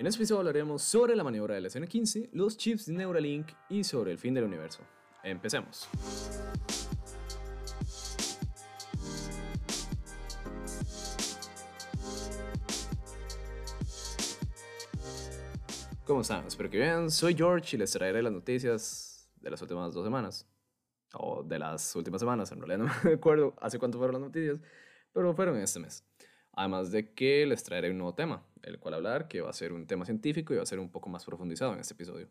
En este episodio hablaremos sobre la maniobra del SN15, los chips de Neuralink y sobre el fin del universo. Empecemos. ¿Cómo están? Espero que bien. Soy George y les traeré las noticias de las últimas dos semanas. O de las últimas semanas, en realidad no me acuerdo hace cuánto fueron las noticias, pero fueron este mes. Además de que les traeré un nuevo tema, el cual hablar, que va a ser un tema científico y va a ser un poco más profundizado en este episodio.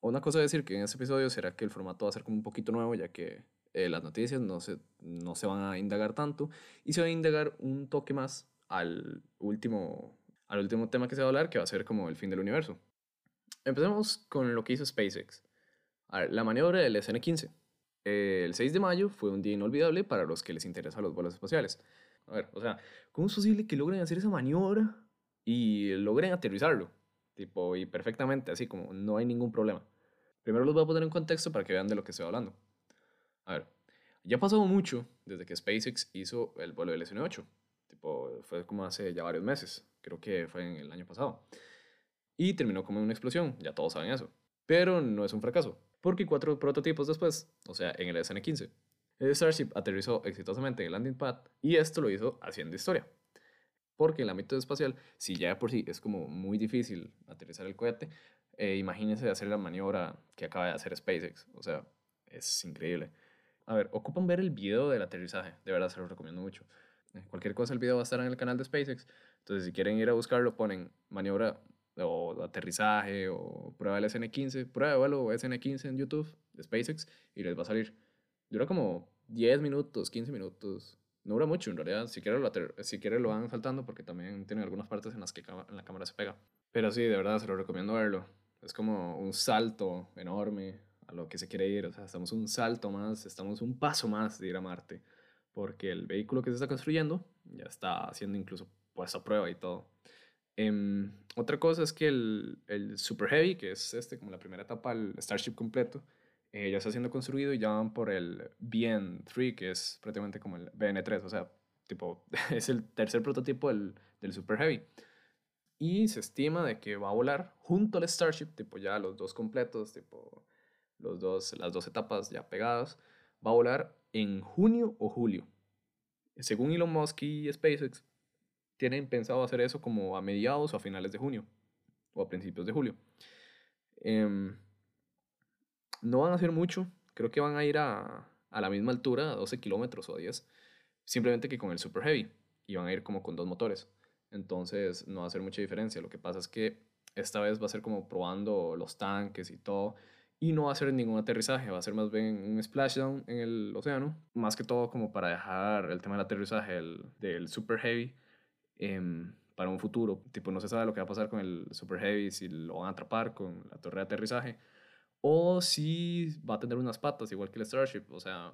Una cosa a decir que en este episodio será que el formato va a ser como un poquito nuevo, ya que eh, las noticias no se, no se van a indagar tanto y se va a indagar un toque más al último, al último tema que se va a hablar, que va a ser como el fin del universo. Empecemos con lo que hizo SpaceX. La maniobra del SN-15. el 6 de mayo fue un día inolvidable para los que les interesan los vuelos espaciales. A ver, o sea, ¿cómo es posible que logren hacer esa maniobra y logren aterrizarlo? Tipo, y perfectamente, así como no hay ningún problema. Primero los voy a poner en contexto para que vean de lo que estoy hablando. A ver, ya ha pasado mucho desde que SpaceX hizo el vuelo del SN8. Tipo, fue como hace ya varios meses. Creo que fue en el año pasado. Y terminó como una explosión, ya todos saben eso. Pero no es un fracaso, porque cuatro prototipos después, o sea, en el SN15, el Starship aterrizó exitosamente en el landing pad y esto lo hizo haciendo historia. Porque en el ámbito espacial, si ya por sí es como muy difícil aterrizar el cohete, eh, imagínense hacer la maniobra que acaba de hacer SpaceX. O sea, es increíble. A ver, ocupan ver el video del aterrizaje. De verdad, se lo recomiendo mucho. Eh, cualquier cosa, el video va a estar en el canal de SpaceX. Entonces, si quieren ir a buscarlo, ponen maniobra o aterrizaje o prueba del SN15, prueba de vuelo SN15 en YouTube de SpaceX y les va a salir Dura como 10 minutos, 15 minutos. No dura mucho en realidad. Si quieren lo, si quiere lo van faltando porque también tiene algunas partes en las que en la cámara se pega. Pero sí, de verdad se lo recomiendo verlo. Es como un salto enorme a lo que se quiere ir. O sea, estamos un salto más, estamos un paso más de ir a Marte. Porque el vehículo que se está construyendo ya está siendo incluso puesto a prueba y todo. Em, otra cosa es que el, el Super Heavy, que es este como la primera etapa, el Starship completo, eh, ya está siendo construido y ya van por el BN3, que es prácticamente como el BN3, o sea, tipo, es el tercer prototipo del, del Super Heavy. Y se estima de que va a volar junto al Starship, tipo ya los dos completos, tipo los dos, las dos etapas ya pegadas, va a volar en junio o julio. Según Elon Musk y SpaceX, tienen pensado hacer eso como a mediados o a finales de junio o a principios de julio. Eh, no van a hacer mucho, creo que van a ir a, a la misma altura, a 12 kilómetros o a 10, simplemente que con el Super Heavy, y van a ir como con dos motores. Entonces no va a hacer mucha diferencia. Lo que pasa es que esta vez va a ser como probando los tanques y todo. Y no va a ser ningún aterrizaje, va a ser más bien un splashdown en el océano. Más que todo como para dejar el tema del aterrizaje del, Super Heavy em, para un futuro. Tipo, no se sabe lo que va a pasar con el Super Heavy, si lo van a atrapar con la torre de aterrizaje o si va a tener unas patas igual que el Starship. O sea,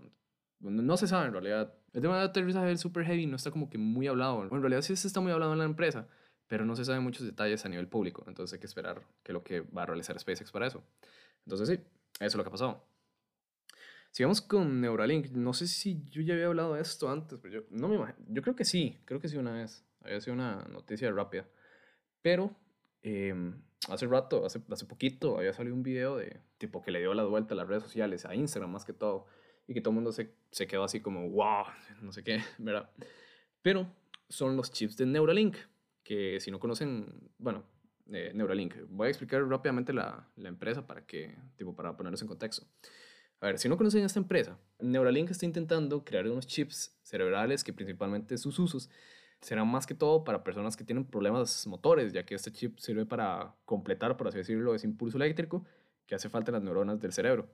no se sabe en realidad. El tema de aterrizaje del Super Heavy no está como que muy hablado. en realidad sí se está muy hablado en la empresa, pero no se saben muchos detalles a nivel público. Entonces hay que esperar que lo que va a realizar SpaceX para eso. Entonces sí, eso es lo que ha pasado. Sigamos con Neuralink. No sé si yo ya había hablado de esto antes, pero yo no me imagino. Yo creo que sí, creo que sí una vez. Había sido una noticia rápida. Pero eh, hace rato, hace, hace poquito, había salido un video de tipo que le dio la vuelta a las redes sociales, a Instagram más que todo, y que todo el mundo se, se quedó así como, wow, no sé qué, ¿verdad? Pero son los chips de Neuralink, que si no conocen, bueno, eh, Neuralink, voy a explicar rápidamente la, la empresa para que, tipo, para ponerlos en contexto. A ver, si no conocen esta empresa, Neuralink está intentando crear unos chips cerebrales que principalmente sus usos será más que todo para personas que tienen problemas motores, ya que este chip sirve para completar, por así decirlo, ese impulso eléctrico que hace falta en las neuronas del cerebro.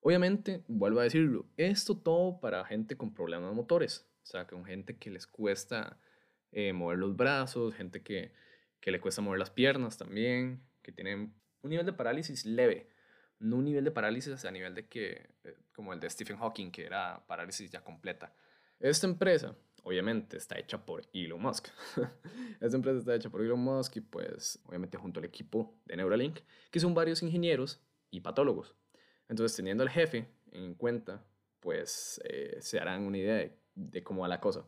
Obviamente, vuelvo a decirlo, esto todo para gente con problemas motores, o sea, con gente que les cuesta eh, mover los brazos, gente que, que le cuesta mover las piernas también, que tienen un nivel de parálisis leve, no un nivel de parálisis a nivel de que, eh, como el de Stephen Hawking, que era parálisis ya completa. Esta empresa obviamente está hecha por Elon Musk. Esta empresa está hecha por Elon Musk y pues obviamente junto al equipo de Neuralink, que son varios ingenieros y patólogos. Entonces teniendo al jefe en cuenta, pues eh, se harán una idea de, cómo va la cosa.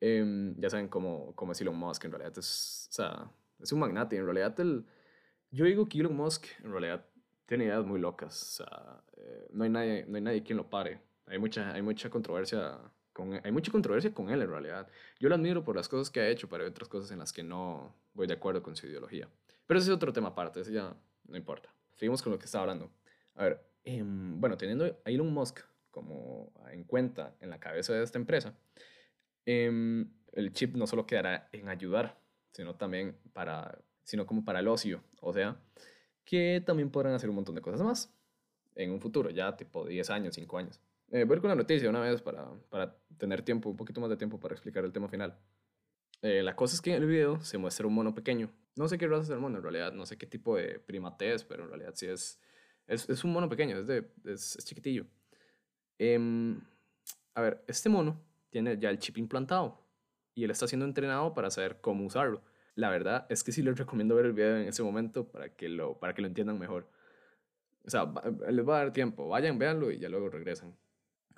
Em, ya saben cómo, cómo, es Elon Musk en realidad. Es, o sea, es un magnate. En realidad, el, yo digo que Elon Musk en realidad tiene ideas muy locas. O sea, eh, no, hay nadie, no hay nadie quien lo pare. Hay mucha, hay mucha controversia con, hay mucha controversia con él en realidad. Yo lo admiro por las cosas que ha hecho, pero hay otras cosas en las que no voy de acuerdo con su ideología. Pero ese es otro tema aparte, ese ya no importa. Seguimos con lo que estaba hablando. A ver, em, bueno, teniendo a Elon Musk como en cuenta en la cabeza de esta empresa, em, el chip no solo quedará en ayudar, sino también para, sino como para el ocio. O sea, que también podrán hacer un montón de cosas más en un futuro, ya tipo 10 años, 5 años. Eh, voy con la noticia una vez para, para tener tiempo, un poquito más de tiempo para explicar el tema final. Eh, la cosa es que en el video se muestra un mono pequeño. No sé qué raza es el mono en realidad, no sé qué tipo de primate es, pero en realidad sí es, es, es un mono pequeño, es, de, es, es chiquitillo. Em, a ver, este mono tiene ya el chip implantado y él está siendo entrenado para saber cómo usarlo. La verdad es que sí les recomiendo ver el video en ese momento para que lo, para que lo entiendan mejor. O sea, les va a dar tiempo. Vayan, véanlo y ya luego regresan.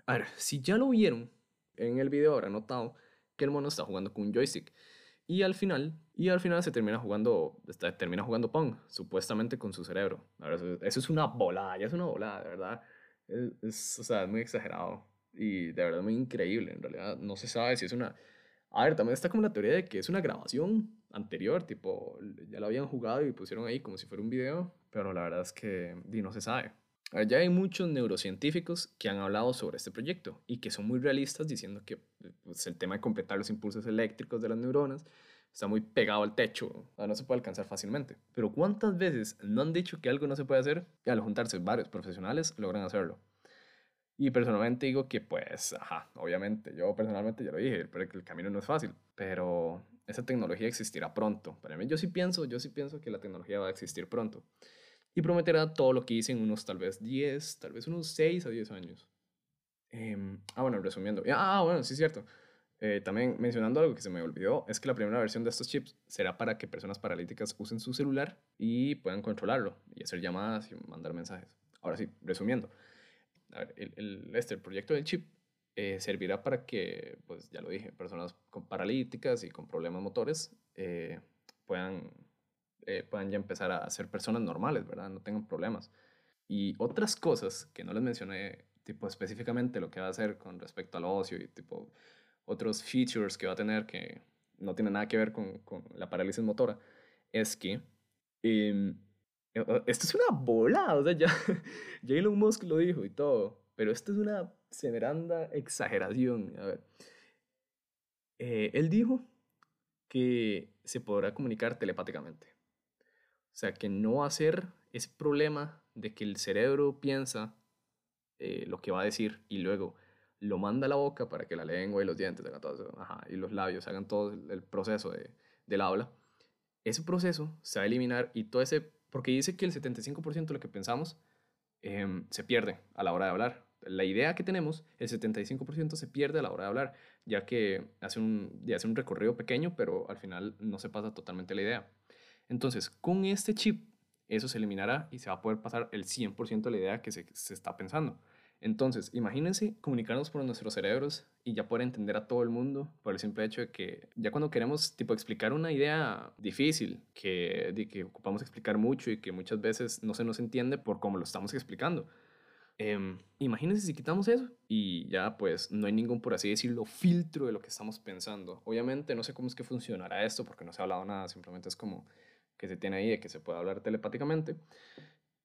A ver, si ya lo vieron en el video, habrán notado que el mono está jugando con un joystick. Y al final, y al final se termina jugando, está, termina jugando Pong, supuestamente con su cerebro. eso, es una volada, ya es una volada, de verdad. Es, o sea, es muy exagerado y de verdad muy increíble. En realidad no se sabe si es una... A ver, también está como la teoría de que es una grabación anterior, tipo, ya lo habían jugado y pusieron ahí como si fuera un video, pero la verdad es que no se sabe. Ya hay muchos neurocientíficos que han hablado sobre este proyecto y que son muy realistas diciendo que pues, el tema de completar los impulsos eléctricos de las neuronas está muy pegado al techo, no se puede alcanzar fácilmente. Pero ¿cuántas veces no han dicho que algo no se puede hacer y al juntarse varios profesionales logran hacerlo? Y personalmente digo que pues, ajá, obviamente, yo personalmente ya lo dije, pero el camino no es fácil, pero esa tecnología existirá pronto. Para mí yo sí pienso, yo sí pienso que la tecnología va a existir pronto y prometerá todo lo que hice en unos tal vez 10, tal vez unos 6 a 10 años. Em, ah, bueno, resumiendo. Ah, bueno, sí es cierto. Eh, también mencionando algo que se me olvidó, es que la primera versión de estos chips será para que personas paralíticas usen su celular y puedan controlarlo y hacer llamadas y mandar mensajes. Ahora sí, resumiendo. El, este, el proyecto del chip eh, servirá para que, pues ya lo dije, personas con paralíticas y con problemas motores eh, puedan eh, puedan ya empezar a ser personas normales, ¿verdad? No tengan problemas. Y otras cosas que no les mencioné, tipo específicamente lo que va a hacer con respecto al ocio y tipo otros features que va a tener que no tienen nada que ver con, con la parálisis motora, es que eh, esto es una bola, o sea, ya, Elon Musk lo dijo y todo, pero esto es una severanda exageración. A ver, eh, él dijo que se podrá comunicar telepáticamente. Sea, que no ser ese problema de que el cerebro piensa eh, lo que va a decir y luego lo manda a la boca para que la lengua y los dientes hagan todo y los labios hagan todo el proceso de, del habla. Ese proceso se va a eliminar y todo ese, porque dice que el 75% de lo que pensamos em, se pierde a la hora de hablar. La idea que tenemos, el 75% se pierde a la hora de hablar, ya que hace un, hace un recorrido pequeño, pero al final no se pasa totalmente la idea. Entonces, con este chip, eso se eliminará y se va a poder pasar el 100% de la idea que se, está pensando. Entonces, imagínense comunicarnos por nuestros cerebros y ya poder entender a todo el mundo por el simple hecho de que ya cuando queremos tipo explicar una idea difícil, que, de que ocupamos explicar mucho y que muchas veces no se nos entiende por cómo lo estamos explicando. Eh, imagínense si quitamos eso y ya pues no hay ningún, por así decirlo, filtro de lo que estamos pensando. Obviamente no sé cómo es que funcionará esto porque no se ha hablado nada, simplemente es como que se tiene ahí de que se puede hablar telepáticamente.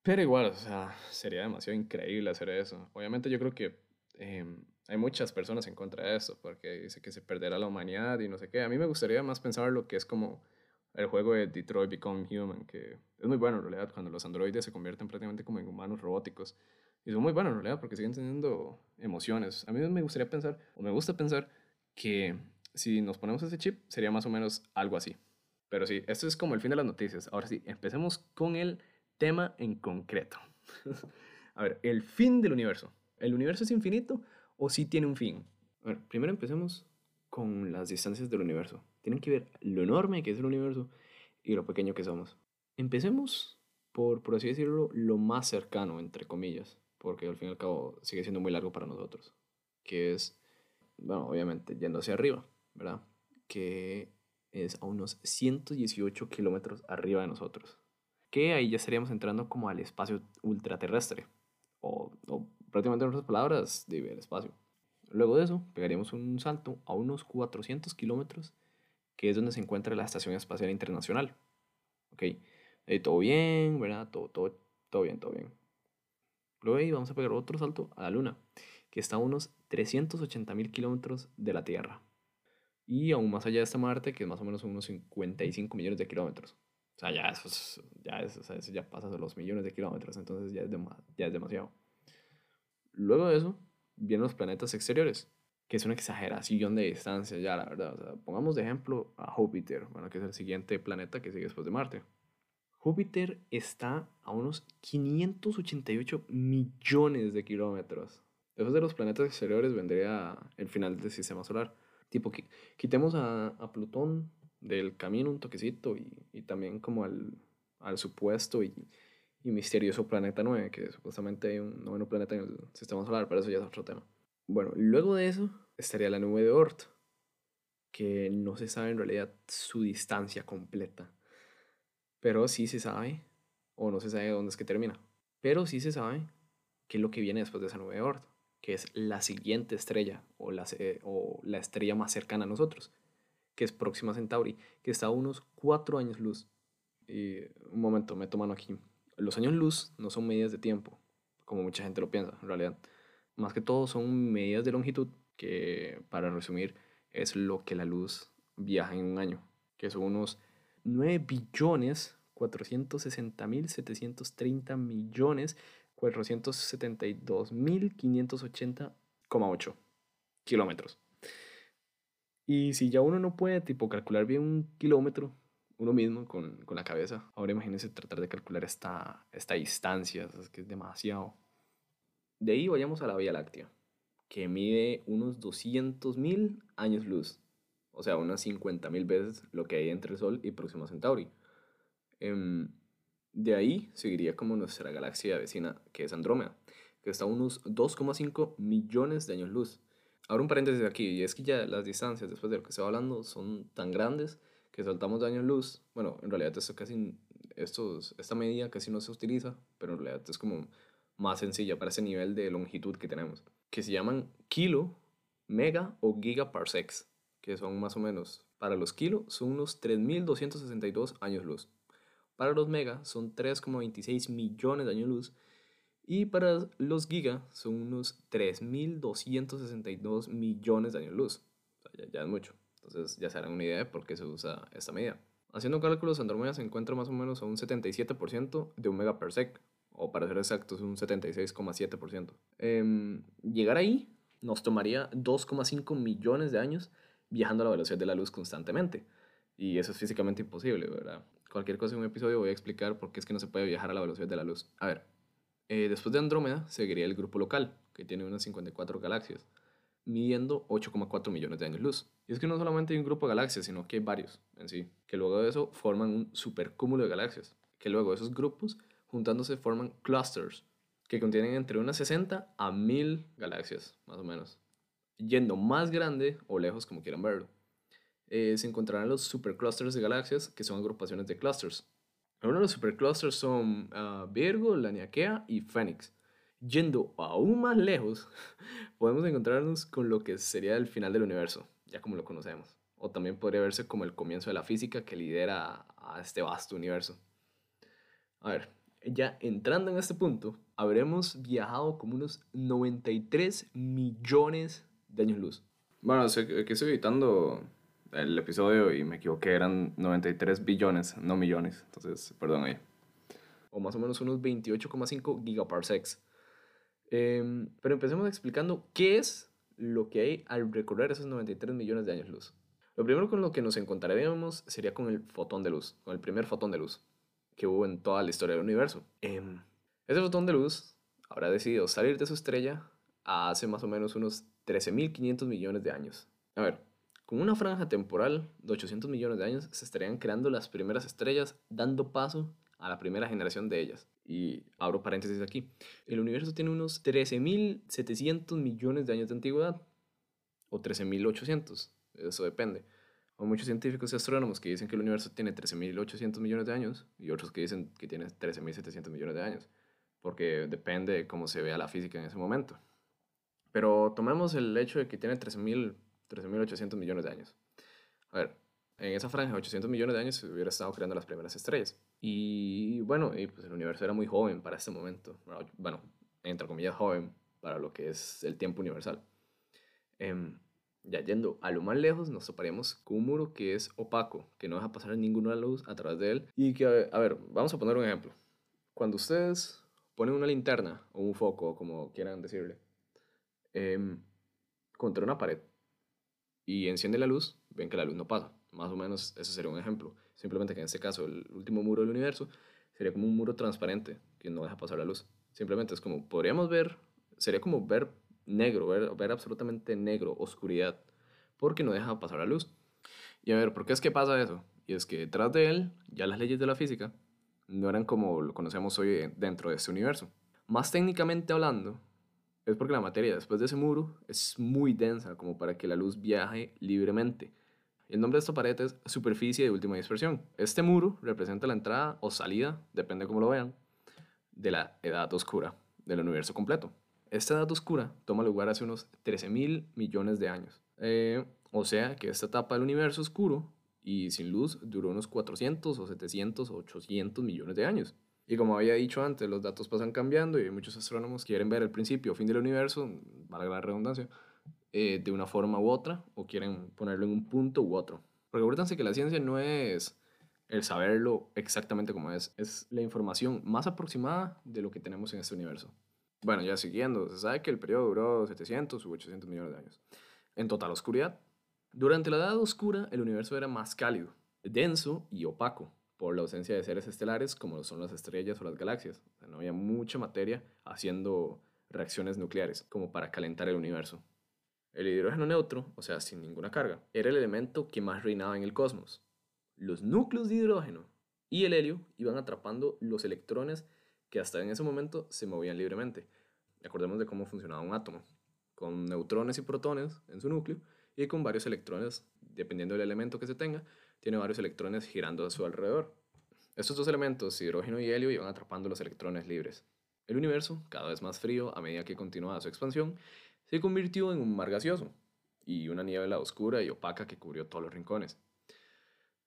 Pero igual, o sea, sería demasiado increíble hacer eso. Obviamente yo creo que em, hay muchas personas en contra de eso, porque dice que se perderá la humanidad y no sé qué. A mí me gustaría más pensar lo que es como el juego de Detroit Become Human, que es muy bueno en realidad cuando los androides se convierten prácticamente como en humanos robóticos. Y son muy buenos en realidad porque siguen teniendo emociones. A mí me gustaría pensar, o me gusta pensar, que si nos ponemos ese chip sería más o menos algo así. Pero sí, esto es como el fin de las noticias. Ahora sí, empecemos con el tema en concreto. a ver, el fin del universo. ¿El universo es infinito o sí tiene un fin? A ver, primero empecemos con las distancias del universo. Tienen que ver lo enorme que es el universo y lo pequeño que somos. Empecemos por, por así decirlo, lo más cercano, entre comillas, porque al fin y al cabo sigue siendo muy largo para nosotros, que es, bueno, obviamente, yendo hacia arriba, ¿verdad? Que es a unos 118 kilómetros arriba de nosotros. Que ahí ya estaríamos entrando como al espacio ultraterrestre. O, o prácticamente en otras palabras, del espacio. Luego de eso, pegaríamos un salto a unos 400 kilómetros, que es donde se encuentra la Estación Espacial Internacional. Ok, todo bien, ¿verdad? Todo, todo, todo bien, todo bien. Luego ahí vamos a pegar otro salto a la Luna, que está a unos 380 mil kilómetros de la Tierra. Y aún más allá de esta Marte, que es más o menos unos 55 millones de kilómetros. O sea, ya eso, ya, eso, ya pasa de los millones de kilómetros, entonces ya es, ya es demasiado. Luego de eso, vienen los planetas exteriores, que es una exageración de distancia ya, la verdad. O sea, pongamos de ejemplo a Júpiter, bueno, que es el siguiente planeta que sigue después de Marte. Júpiter está a unos 588 millones de kilómetros. Después de los planetas exteriores vendría el final del sistema solar. Tipo, quitemos a, a Plutón del camino un toquecito y, y también como al, al supuesto y, y misterioso planeta 9, que supuestamente hay un noveno planeta en el sistema solar, pero eso ya es otro tema. Bueno, luego de eso estaría la nube de Oort, que no se sabe en realidad su distancia completa, pero sí se sabe, o no se sabe dónde es que termina, pero sí se sabe qué es lo que viene después de esa nube de Oort, que es la siguiente estrella, o la, o la estrella más cercana a nosotros, que es Próxima Centauri, que está a unos cuatro años luz. Y un momento, me toman aquí los años luz no son medidas de tiempo, como mucha gente lo piensa, en realidad. Más que todo son medidas de longitud, que para resumir es lo que la luz viaja en un año, que son unos 9 billones 460 mil 730 millones 472 mil 580,8 kilómetros. Y si ya uno no puede tipo calcular bien un kilómetro, uno mismo con, con, la cabeza. Ahora imagínense tratar de calcular esta, esta distancia, es que es demasiado. De ahí vayamos a la Vía Láctea, que mide unos 200.000 años luz, o sea, unas 50.000 veces lo que hay entre el Sol y Próxima Centauri. Em, de ahí seguiría como nuestra galaxia vecina, que es Andrómeda, que está a unos 2,5 millones de años luz. Ahora un paréntesis aquí, y es que ya las distancias, después de lo que se hablando, son tan grandes que saltamos de años luz, bueno, en realidad esto casi, estos, esta medida casi no se utiliza, pero en realidad es como más sencilla para ese nivel de longitud que tenemos, que se llaman kilo, mega o gigaparsecs, que son más o menos, para los kilo son unos 3.262 años luz, para los mega son 3,26 millones de años luz, y para los giga son unos 3.262 millones de años luz. Ya es mucho. Entonces ya se harán una idea de por qué se usa esta medida. Haciendo cálculos, Andrómeda se encuentra más o menos a un 77% de un megaparsec, o para ser exactos, un 76,7%. Em, llegar ahí nos tomaría 2,5 millones de años viajando a la velocidad de la luz constantemente. Y eso es físicamente imposible, ¿verdad? Cualquier cosa en un episodio voy a explicar por qué es que no se puede viajar a la velocidad de la luz. A ver, eh, después de Andrómeda seguiría el grupo local, que tiene unas 54 galaxias midiendo 8,4 millones de años luz. Y es que no solamente hay un grupo de galaxias, sino que hay varios en sí, que luego de eso forman un supercúmulo de galaxias, que luego esos grupos juntándose forman clusters, que contienen entre unas 60 a 1000 galaxias, más o menos. Yendo más grande o lejos, como quieran verlo, eh, se encontrarán los superclusters de galaxias, que son agrupaciones de clusters. Algunos de los superclusters son uh, Virgo, Laniakea y Phoenix. Yendo aún más lejos, podemos encontrarnos con lo que sería el final del universo, ya como lo conocemos. O también podría verse como el comienzo de la física que lidera a este vasto universo. A ver, ya entrando en este punto, habremos viajado como unos 93 millones de años luz. Bueno, que estoy editando el episodio y me equivoqué, eran 93 billones, no millones, entonces perdón ahí. O más o menos unos 28,5 gigaparsecs. Em, pero empecemos explicando qué es lo que hay al recorrer esos 93 millones de años luz. Lo primero con lo que nos encontraríamos sería con el fotón de luz, con el primer fotón de luz que hubo en toda la historia del universo. Eh, ese fotón de luz habrá decidido salir de su estrella hace más o menos unos 13.500 millones de años. A ver, con una franja temporal de 800 millones de años se estarían creando las primeras estrellas, dando paso a la primera generación de ellas. Y abro paréntesis aquí. El universo tiene unos 13.700 millones de años de antigüedad. O 13.800. Eso depende. Hay muchos científicos y astrónomos que dicen que el universo tiene 13.800 millones de años y otros que dicen que tiene 13.700 millones de años, porque depende de cómo se vea la física en ese momento. Pero tomemos el hecho de que tiene 13.800 millones de años. A ver, en esa franja de 800 millones de años se hubiera estado creando las primeras estrellas. Y bueno, y pues el universo era muy joven para este momento. Bueno, entre comillas, joven para lo que es el tiempo universal. Eh, ya yendo a lo más lejos, nos toparíamos con un muro que es opaco, que no deja pasar ninguna luz a través de él. Y que, a ver, vamos a poner un ejemplo. Cuando ustedes ponen una linterna o un foco, como quieran decirle, eh, contra una pared y enciende la luz, ven que la luz no pasa. Más o menos ese sería un ejemplo. Simplemente que en este caso el último muro del universo sería como un muro transparente que no deja pasar la luz. Simplemente es como, podríamos ver, sería como ver negro, ver, absolutamente negro, oscuridad, porque no deja pasar la luz. Y a ver, ¿por qué es que pasa eso? Y es que detrás de él, ya las leyes de la física no eran como lo conocemos hoy dentro de este universo. Más técnicamente hablando, es porque la materia después de ese muro es muy densa como para que la luz viaje libremente. El nombre de esta pared es superficie de última dispersión. Este muro representa la entrada o salida, depende cómo lo vean, de la edad oscura del universo completo. Esta edad oscura toma lugar hace unos 13 mil millones de años. Eh, o sea que esta etapa del universo oscuro y sin luz duró unos 400 o 700 o 800 millones de años. Y como había dicho antes, los datos pasan cambiando y muchos astrónomos quieren ver el principio o fin del universo, valga la redundancia, eh, de una forma u otra, o quieren ponerlo en un punto u otro. Porque acuérdense que la ciencia no es el saberlo exactamente como es, es la información más aproximada de lo que tenemos en este universo. Bueno, ya siguiendo, se sabe que el periodo duró 700 u 800 millones de años. En total oscuridad. Durante la edad oscura, el universo era más cálido, denso y opaco, por la ausencia de seres estelares como son las estrellas o las galaxias. no había mucha materia haciendo reacciones nucleares como para calentar el universo. El hidrógeno neutro, o sea, sin ninguna carga, era el elemento que más reinaba en el cosmos. Los núcleos de hidrógeno y el helio iban atrapando los electrones que hasta en ese momento se movían libremente. Acordemos de cómo funcionaba un átomo, con neutrones y protones en su núcleo y con varios electrones, dependiendo del elemento que se tenga, tiene varios electrones girando a su alrededor. Estos dos elementos, hidrógeno y helio, iban atrapando los electrones libres. El universo, cada vez más frío a medida que continuaba su expansión, se convirtió en un mar gaseoso y una niebla oscura y opaca que cubrió todos los rincones.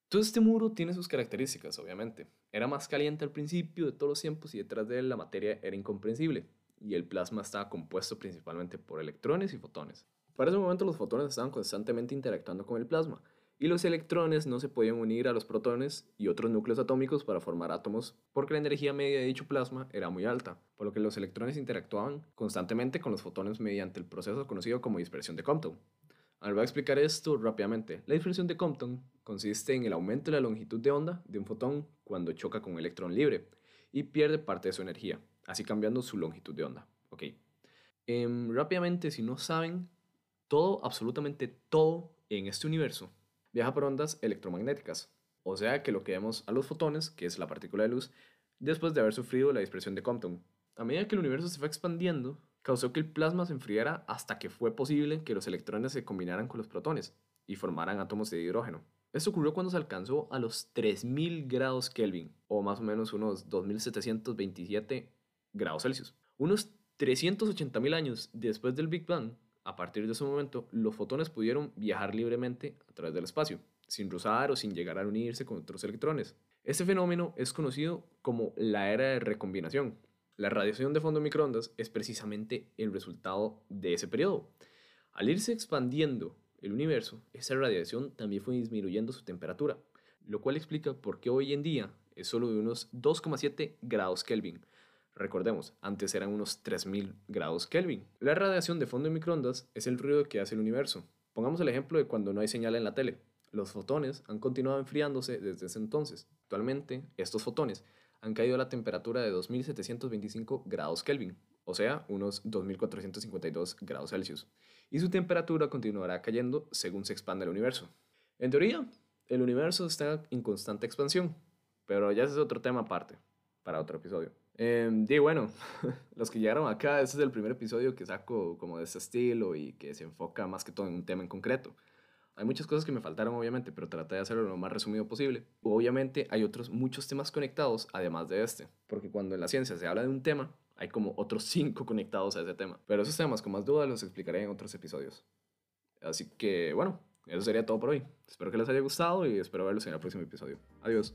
Todo este muro tiene sus características, obviamente. Era más caliente al principio de todos los tiempos y detrás de él la materia era incomprensible, y el plasma estaba compuesto principalmente por electrones y fotones. Para ese momento los fotones estaban constantemente interactuando con el plasma, y los electrones no se podían unir a los protones y otros núcleos atómicos para formar átomos porque la energía media de dicho plasma era muy alta, por lo que los electrones interactuaban constantemente con los fotones mediante el proceso conocido como dispersión de Compton. Ahora voy a explicar esto rápidamente. La dispersión de Compton consiste en el aumento de la longitud de onda de un fotón cuando choca con un electrón libre y pierde parte de su energía, así cambiando su longitud de onda. Em, rápidamente, si no saben, todo, absolutamente todo en este universo viaja por ondas electromagnéticas. O sea que lo que vemos a los fotones, que es la partícula de luz, después de haber sufrido la dispersión de Compton. A medida que el universo se fue expandiendo, causó que el plasma se enfriara hasta que fue posible que los electrones se combinaran con los protones y formaran átomos de hidrógeno. Esto ocurrió cuando se alcanzó a los 3000 grados Kelvin, o más o menos unos 2727 grados Celsius. Unos 380.000 años después del Big Bang, a partir de ese momento, los fotones pudieron viajar libremente a través del espacio, sin rozar o sin llegar a unirse con otros electrones. Este fenómeno es conocido como la era de recombinación, la radiación de fondo microondas es precisamente el resultado de ese periodo. Al irse expandiendo el universo, esa radiación también fue disminuyendo su temperatura, lo cual explica por qué hoy en día es solo de unos 2,7 grados Kelvin. Recordemos, antes eran unos 3000 grados Kelvin. La radiación de fondo de microondas es el ruido que hace el universo. Pongamos el ejemplo de cuando no hay señal en la tele. Los fotones han continuado enfriándose desde ese entonces. Actualmente, estos fotones han caído a la temperatura de 2725 grados Kelvin, o sea, unos 2452 grados Celsius, y su temperatura continuará cayendo según se expande el universo. En teoría, el universo está en constante expansión, pero ya ese es otro tema aparte, para otro episodio. Eh, y bueno, los que llegaron acá, este es el primer episodio que saco como de este estilo y que se enfoca más que todo en un tema en concreto. Hay muchas cosas que me faltaron, obviamente, pero traté de hacerlo lo más resumido posible. Obviamente hay otros muchos temas conectados, además de este. Porque cuando en la ciencia se habla de un tema, hay como otros cinco conectados a ese tema. Pero esos temas con más duda los explicaré en otros episodios. Así que, bueno, eso sería todo por hoy. Espero que les haya gustado y espero verlos en el próximo episodio. Adiós.